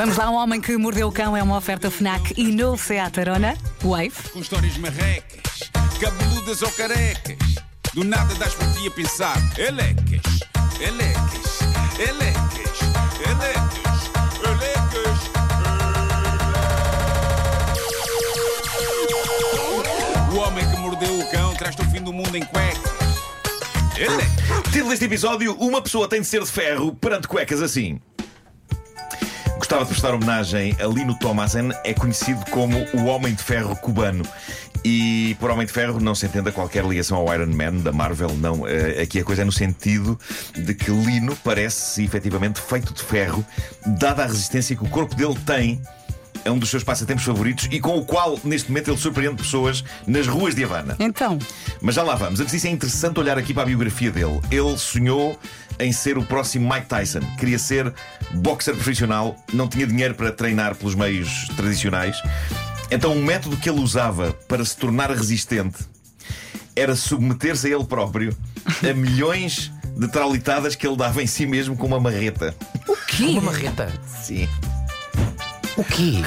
Vamos lá, um homem que mordeu o cão é uma oferta FNAC e novo Seat Arona. Wave. com histórias marrecas, cabeludas ou carecas. Do nada das por ti a pensar, elecas, elecas, elecas, elecas, elecas. O homem que mordeu o cão traz-te o fim do mundo em cuecas. Elecas. Título deste episódio: Uma pessoa tem de ser de ferro perante cuecas assim. Gostava de prestar homenagem a Lino Thomasen, é conhecido como o Homem de Ferro cubano. E por Homem de Ferro não se entenda qualquer ligação ao Iron Man da Marvel, não. Eh, aqui a coisa é no sentido de que Lino parece efetivamente feito de ferro, dada a resistência que o corpo dele tem a um dos seus passatempos favoritos e com o qual, neste momento, ele surpreende pessoas nas ruas de Havana. Então, Mas já lá vamos. Antes disso, é interessante olhar aqui para a biografia dele. Ele sonhou em ser o próximo Mike Tyson. Queria ser boxer profissional, não tinha dinheiro para treinar pelos meios tradicionais. Então, o método que ele usava para se tornar resistente era submeter-se a ele próprio a milhões de traulitadas que ele dava em si mesmo com uma marreta. O quê? Uma marreta. Sim. O quê?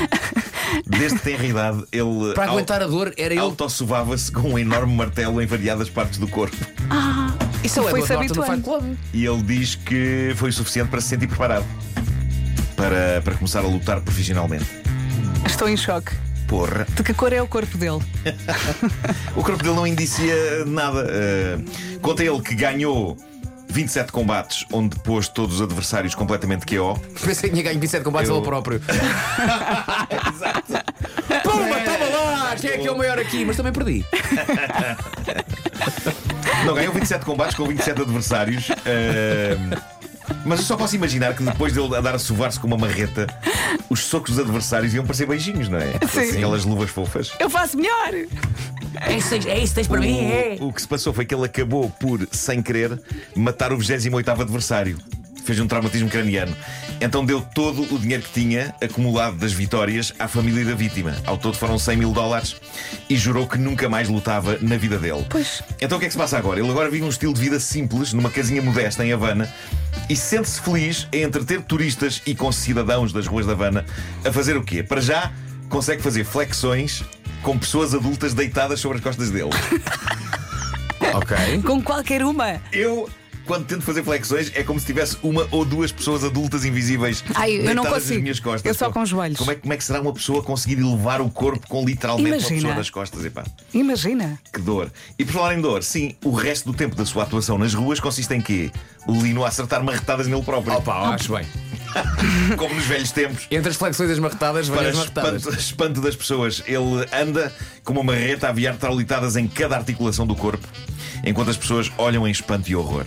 Desde tenra idade, ele Para aguentar a dor, era ele. autossovava-se com um enorme martelo em variadas partes do corpo. Isso é o Foi-se Edward Norton no. Club. E ele diz que foi o suficiente para se sentir preparado para, para começar a lutar profissionalmente. estou em choque. Porra, De que cor é o corpo dele? o corpo dele não indicia nada. Uh, conta ele que ganhou 27 combates, onde pôs todos os adversários completamente KO. Pensei que tinha ganho 27 combates Eu- ele próprio. Pumba, toma lá! Quem é que é o maior aqui? Mas também perdi. Não, ganhou 27 combates com 27 adversários. uh, mas eu só posso imaginar que depois dele andar a sovar-se com uma marreta, os socos dos adversários iam parecer beijinhos, não é? Sim. Aquelas luvas fofas. Eu faço melhor! É isso, é isso que tens para mim? É. O, que se passou foi que ele acabou por, sem querer, matar o 28 adversário. Fez um traumatismo craniano. Então deu todo o dinheiro que tinha, acumulado das vitórias, à família da vítima. Ao todo foram 100 mil dólares e jurou que nunca mais lutava na vida dele. Pois. Então o que é que se passa agora? Ele agora vive um estilo de vida simples, numa casinha modesta em Havana, e sente-se feliz em entreter turistas e com cidadãos das ruas da Havana a fazer o quê? Para já, consegue fazer flexões com pessoas adultas deitadas sobre as costas dele. Ok. Com qualquer uma. Eu, quando tento fazer flexões, é como se tivesse uma ou duas pessoas adultas invisíveis Ai, eu não deitadas consigo. nas minhas costas. Eu só com os joelhos. Como é, como é que será uma pessoa conseguir elevar o corpo com literalmente Imagina. uma pessoa das costas? Epá, Imagina. que dor. E por falar em dor, sim, o resto do tempo da sua atuação nas ruas consiste em quê? Lino a acertar marretadas nele próprio. Opa, acho bem. Como nos velhos tempos. Entre as flexões e as marretadas, Para várias marretadas. espanto, espanto das pessoas, ele anda com uma marreta a aviar traulitadas em cada articulação do corpo, enquanto as pessoas olham em espanto e horror.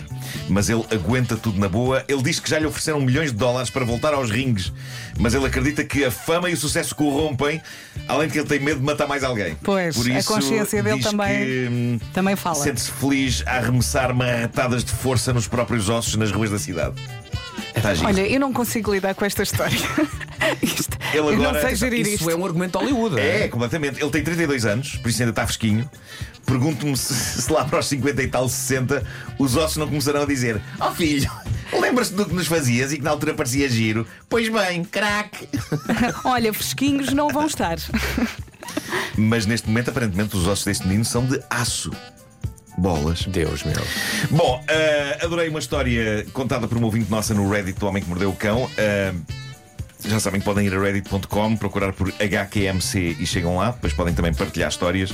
Mas ele aguenta tudo na boa. Ele diz que já lhe ofereceram milhões de dólares para voltar aos ringues, mas ele acredita que a fama e o sucesso corrompem, além de que ele tem medo de matar mais alguém. Pois, Por a isso, consciência dele diz também- que, hum, Também fala. Sente-se feliz a arremessar marretadas de força nos próprios ossos nas ruas da cidade. Está giro. Olha, eu não consigo lidar com esta história. Isto- Ele eu não agora- sei gerir Isso isto. é um argumento de Hollywood. É, completamente. Ele tem 32 anos, por isso ainda está fresquinho. Pergunto-me se, se lá para os 50 e tal, 60, os ossos não começarão a dizer: Ó filho, lembras-te do que nos fazias e que na altura parecia giro? Pois bem, craque. Olha, fresquinhos não vão estar. Mas neste momento, aparentemente, os ossos deste menino são de aço. Bolas. Deus meu. Bom, eh, adorei uma história contada por uma ouvinte nossa no Reddit do Homem que Mordeu o Cão. Eh, já sabem que podem ir a reddit.com, procurar por HQMC e chegam lá, depois podem também partilhar histórias.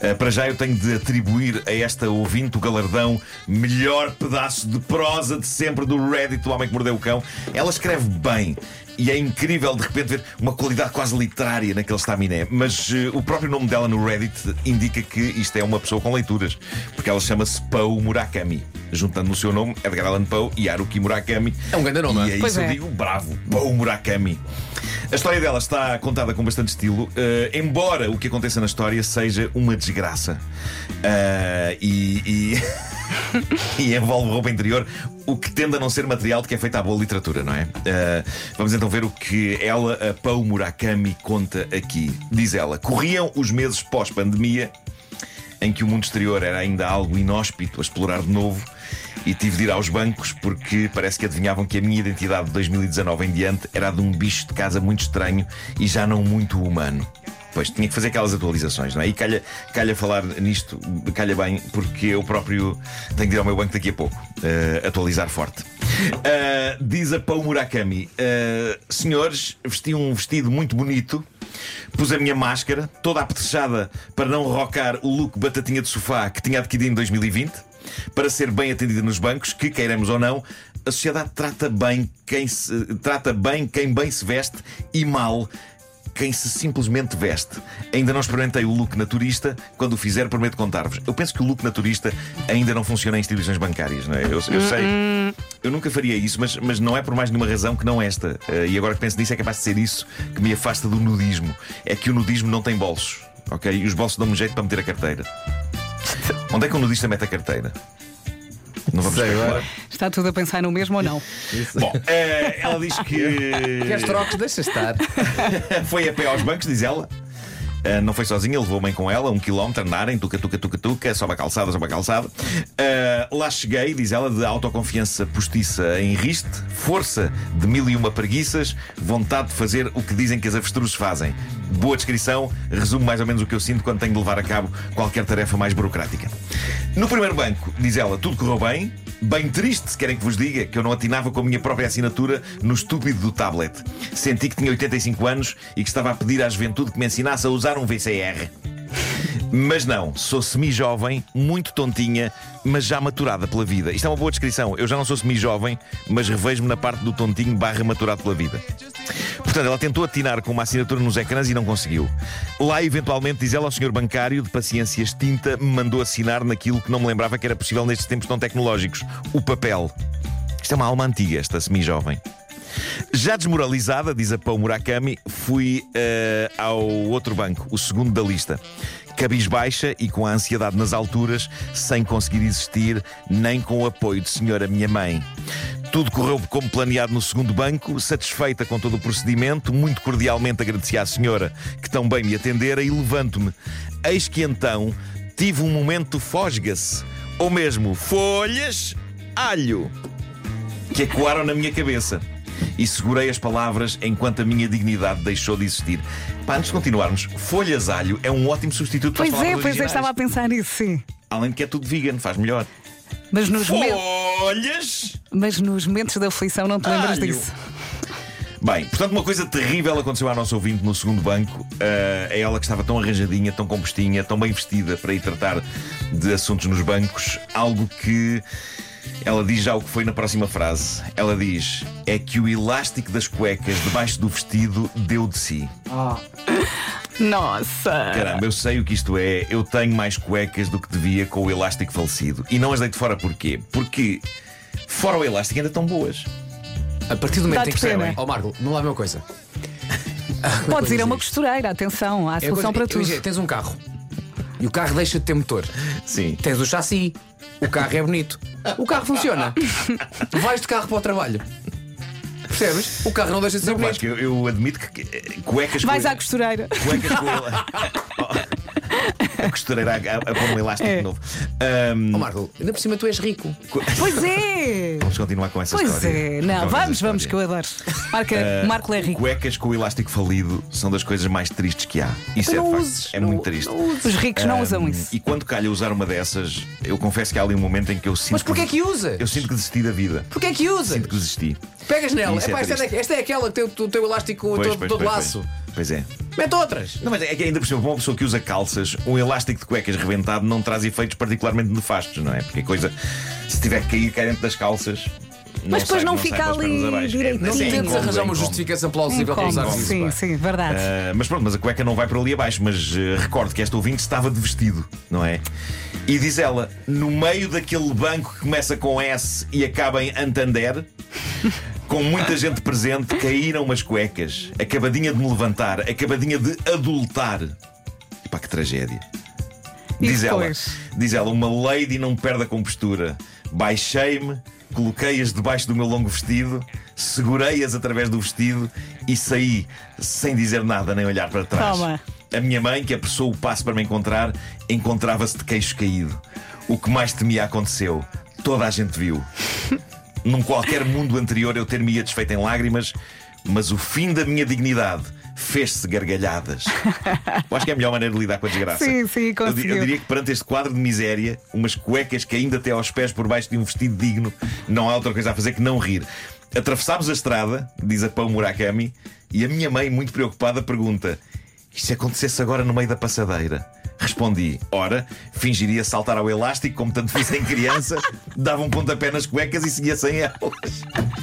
Eh, para já eu tenho de atribuir a esta ouvinte o galardão melhor pedaço de prosa de sempre do Reddit do Homem que Mordeu o Cão. Ela escreve bem. E é incrível de repente ver uma qualidade quase literária naquele estaminé. Mas eh, o próprio nome dela no Reddit indica que isto é uma pessoa com leituras. Porque ela chama-se Poe Murakami. Juntando no seu nome Edgar Allan Poe e Haruki Murakami. É um grande nome, E é? é Pois isso eu é. digo, bravo, Poe Murakami. A história dela está contada com bastante estilo, eh, embora o que aconteça na história seja uma desgraça. Ah, e. e... e envolve roupa interior, o que tende a não ser material de que é feita a boa literatura, não é? Ah, vamos então ver o que ela, a Pau Murakami, conta aqui. Diz ela: corriam os meses pós-pandemia. em que o mundo exterior era ainda algo inóspito a explorar de novo e tive de ir aos bancos porque parece que adivinhavam que a minha identidade de 2019 em diante era de um bicho de casa muito estranho e já não muito humano. Pois tinha que fazer aquelas atualizações, não é? E calha, calha falar nisto, calha bem, porque eu próprio tenho de ir ao meu banco daqui a pouco, uh, atualizar forte. Uh, diz a Pão Murakami: uh, Senhores, vesti um vestido muito bonito. Pus a minha máscara, toda apetrechada para não rocar o look batatinha de sofá que tinha adquirido em 2020, para ser bem atendida nos bancos, que queiramos ou não, a sociedade trata bem quem se, trata bem quem bem se veste e mal quem se simplesmente veste. Ainda não experimentei o look naturista. Quando o fizer, prometo contar-vos. Eu penso que o look naturista ainda não funciona em instituições bancárias, não é? Eu, eu sei. Eu nunca faria isso, mas, mas não é por mais nenhuma razão que não esta. Uh, e agora que penso nisso, é capaz de ser isso que me afasta do nudismo. É que o nudismo não tem bolsos, ok? E os bolsos dão-me jeito para meter a carteira. Onde é que o nudista mete a carteira? Não vamos Sei, agora. Está tudo a pensar no mesmo ou não? Bom, eh, ela diz que. Queres trocos? Deixa estar. Foi a pé aos bancos, diz ela. Uh, não foi sozinha, levou mãe com ela, um quilómetro, andarem, tuca, tuca, tuca, tuca, sobe a calçada, sobe a calçada. Uh, lá cheguei, diz ela, de autoconfiança postiça em riste, força de mil e uma preguiças, vontade de fazer o que dizem que as avestruzes fazem. Boa descrição, resume mais ou menos o que eu sinto quando tenho de levar a cabo qualquer tarefa mais burocrática. No primeiro banco, diz ela, tudo correu bem. Bem triste, se querem que vos diga, que eu não atinava com a minha própria assinatura no estúpido do tablet. Senti que tinha 85 anos e que estava a pedir à juventude que me ensinasse a usar um VCR. Mas não, sou semi-jovem, muito tontinha, mas já maturada pela vida. Isto é uma boa descrição. Eu já não sou semi-jovem, mas revejo-me na parte do tontinho barra maturado pela vida. Portanto, ela tentou atinar com uma assinatura nos ecrãs e não conseguiu. Lá, eventualmente, diz ela ao senhor bancário, de paciência extinta, me mandou assinar naquilo que não me lembrava que era possível nestes tempos tão tecnológicos: o papel. Isto é uma alma antiga, esta semi-jovem. Já desmoralizada, diz a Pão Murakami, fui eh, ao outro banco, o segundo da lista. Cabisbaixa e com a ansiedade nas alturas, sem conseguir existir, nem com o apoio de senhora minha mãe. Tudo correu como planeado no segundo banco, satisfeita com todo o procedimento, muito cordialmente agradeci à senhora que tão bem me atendera e levanto-me. Eis que então tive um momento fosga-se, ou mesmo folhas, alho que ecoaram na minha cabeça. E segurei as palavras enquanto a minha dignidade deixou de existir. Pá, antes de continuarmos, folhas alho é um ótimo substituto para Pois as é, palavras pois é, originais. estava a pensar nisso, sim. Além de que é tudo vegan, faz melhor. Mas nos, momen- Folhas! Mas nos momentos da aflição não te lembras Alho. disso. Bem, portanto, uma coisa terrível aconteceu à nossa ouvinte no segundo banco. Ah, é ela que estava tão arranjadinha, tão compostinha, tão bem vestida para ir tratar de assuntos nos bancos. Algo que. Ela diz já o que foi na próxima frase. Ela diz: É que o elástico das cuecas debaixo do vestido deu de si. Nossa! Caramba, eu sei o que isto é. Eu tenho mais cuecas do que devia com o elástico falecido. E não as deito fora porquê? Porque, fora o elástico, ainda estão boas. A partir do momento em que percebem. pena. Ó Marco, não lá uma coisa. Podes ir a uma costureira, atenção, há É a solução coisa- para tudo. imagina, Tens um carro e o carro deixa de ter motor. Sim. Tens o chassi, o carro é bonito. O carro funciona. Tu vais de carro para o trabalho. Percebes? O carro não deixa de ser Não, bonito. que eu, eu admito que eh, cuecas Vais com, à costureira. cuecas com ela- a costureira a, a, pôr um elástico É. de novo. Ahm, Ó Marco, ainda por cima tu és rico. Pois é! vamos continuar com essa Pois história. é, Vamos não, vamos, vamos, que eu adoro. Marca, Ah, Marco é rico. Cuecas com o elástico falido são das coisas mais tristes que há. Isso Então é, de facto, uses, é não- muito triste. Os ricos não usam isso. E quando calha usar uma dessas, eu confesso que há ali um momento em que eu sinto. Mas porquê é que usas? Eu sinto que desisti da vida. Porquê é que usas? Sinto que desisti. Pegas nela. É Epá, esta, é, esta é aquela que tem o, teu elástico Pois, todo, pois, todo pois, laço. Pois, pois é. Mete outras. Não, mas é que ainda por cima, para uma pessoa que usa calças, um elástico de cuecas rebentado não traz efeitos particularmente nefastos, não é? Porque a coisa, se tiver que cair, cai dentro das calças. Mas depois não fica ali direitinho. É, Não é tentes arranjar é uma incómodo. justificação plausível para usar isso. sim, sim, verdade. Ah, mas pronto, mas a cueca não vai por ali abaixo. Mas eh, recordo que esta ouvinte estava de vestido, não é? E diz ela, no meio daquele banco que começa com S e acaba em Antander, com muita gente presente, caíram umas cuecas. Acabadinha de me levantar, acabadinha de adultar. Pá, que tragédia. Diz ela, diz ela, uma lady não perde a compostura. Baixei-me, coloquei-as debaixo do meu longo vestido, segurei-as através do vestido e saí sem dizer nada nem olhar para trás. Toma. A minha mãe, que apressou o passo para me encontrar, encontrava-se de queixo caído. O que mais temia aconteceu. Toda a gente viu. Num qualquer mundo anterior eu ter-me-ia desfeito em lágrimas, mas o fim da minha dignidade fez-se gargalhadas. Eu acho que é a melhor maneira de lidar com a desgraça. Sim, sim, eu, conseguiu. eu diria que perante este quadro de miséria, umas cuecas que ainda até aos pés por baixo de um vestido digno, não há outra coisa a fazer que não rir. Atravessámos a estrada, diz a Pão Murakami, e a minha mãe, muito preocupada, pergunta: E se acontecesse agora no meio da passadeira? Respondi: Ora, fingiria saltar ao elástico, como tanto fiz em criança, dava um pontapé nas cuecas e seguia sem elas.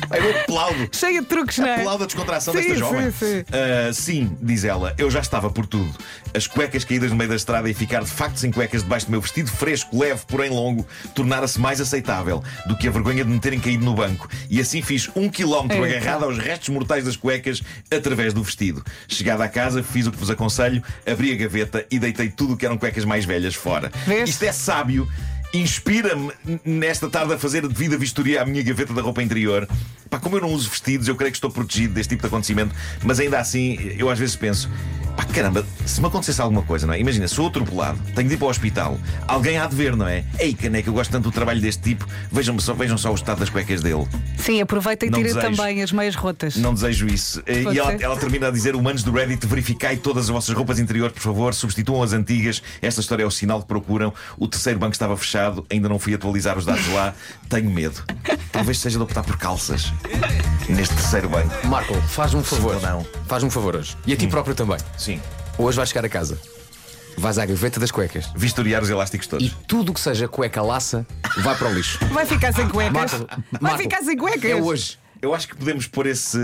Aí eu aplaudo. Cheia de truques, não é? Aplaudo a descontração Sim, desta sim, jovem. sim. Ah, sim, diz ela, eu já estava por tudo. As cuecas caídas no meio da estrada e ficar de facto sem cuecas debaixo do meu vestido fresco, leve, porém longo, tornara-se mais aceitável do que a vergonha de me terem caído no banco. E assim fiz um quilómetro Eita. agarrado aos restos mortais das cuecas através do vestido. Chegada à casa, fiz o que vos aconselho, abri a gaveta e deitei tudo o que eram cuecas mais velhas fora. Vês? Isto é sábio. Inspira-me nesta tarde a fazer a devida vistoria à minha gaveta da roupa interior. Pá, como eu não uso vestidos, eu creio que estou protegido deste tipo de acontecimento, mas ainda assim, eu às vezes penso: pá, caramba, se me acontecesse alguma coisa, não é? Imagina, sou atropelado, tenho de ir para o hospital, alguém há de ver, não é? Ei, caneca, eu gosto tanto do trabalho deste tipo, vejam só, vejam só o estado das cuecas dele. Sim, aproveita e Não tira desejo. também as meias rotas. Não desejo isso. Pode E ela, ela termina a dizer: humanos do Reddit, verificai todas as vossas roupas interiores, por favor, substituam as antigas. Esta história é o sinal que procuram. O terceiro banco estava fechado, ainda não fui atualizar os dados lá. Tenho medo. Talvez seja de optar por calças neste terceiro banco. Marco, faz-me um favor. não? Faz-me um favor hoje. E a ti próprio também. Sim. Hoje vais chegar a casa. Vais à gaveta das cuecas. Vistoriar os elásticos E todos. tudo o que seja cueca laça vai para o lixo. Vai ficar sem cuecas. Marco, Vai Marco, ficar sem cuecas. É hoje. Eu acho que podemos pôr, esse,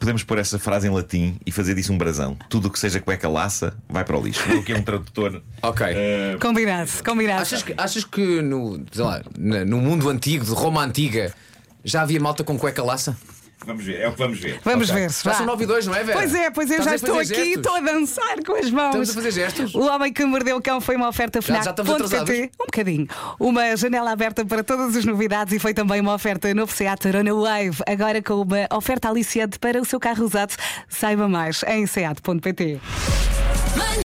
podemos pôr essa frase em latim e fazer disso um brasão. Tudo o que seja cueca laça vai para o lixo. O que é um tradutor. Ok. eh, Combinado, combinado. Achas que, achas que no, sei lá, no mundo antigo, de Roma antiga, já havia malta com cueca laça? Vamos ver, é o que vamos ver. Vamos Ok. ver. Já são 9 e 2, não é, Vera? Pois é, pois eu Estás já estou aqui, gestos? estou a dançar com as mãos. Estamos a fazer gestos? O Homem que Mordeu o Cão foi uma oferta Já- já estamos atrasados? Um bocadinho. Uma janela aberta para todas as novidades e foi também uma oferta novo Seat Arona Wave. Agora com uma oferta aliciante para o seu carro usado. Saiba mais em seat.pt.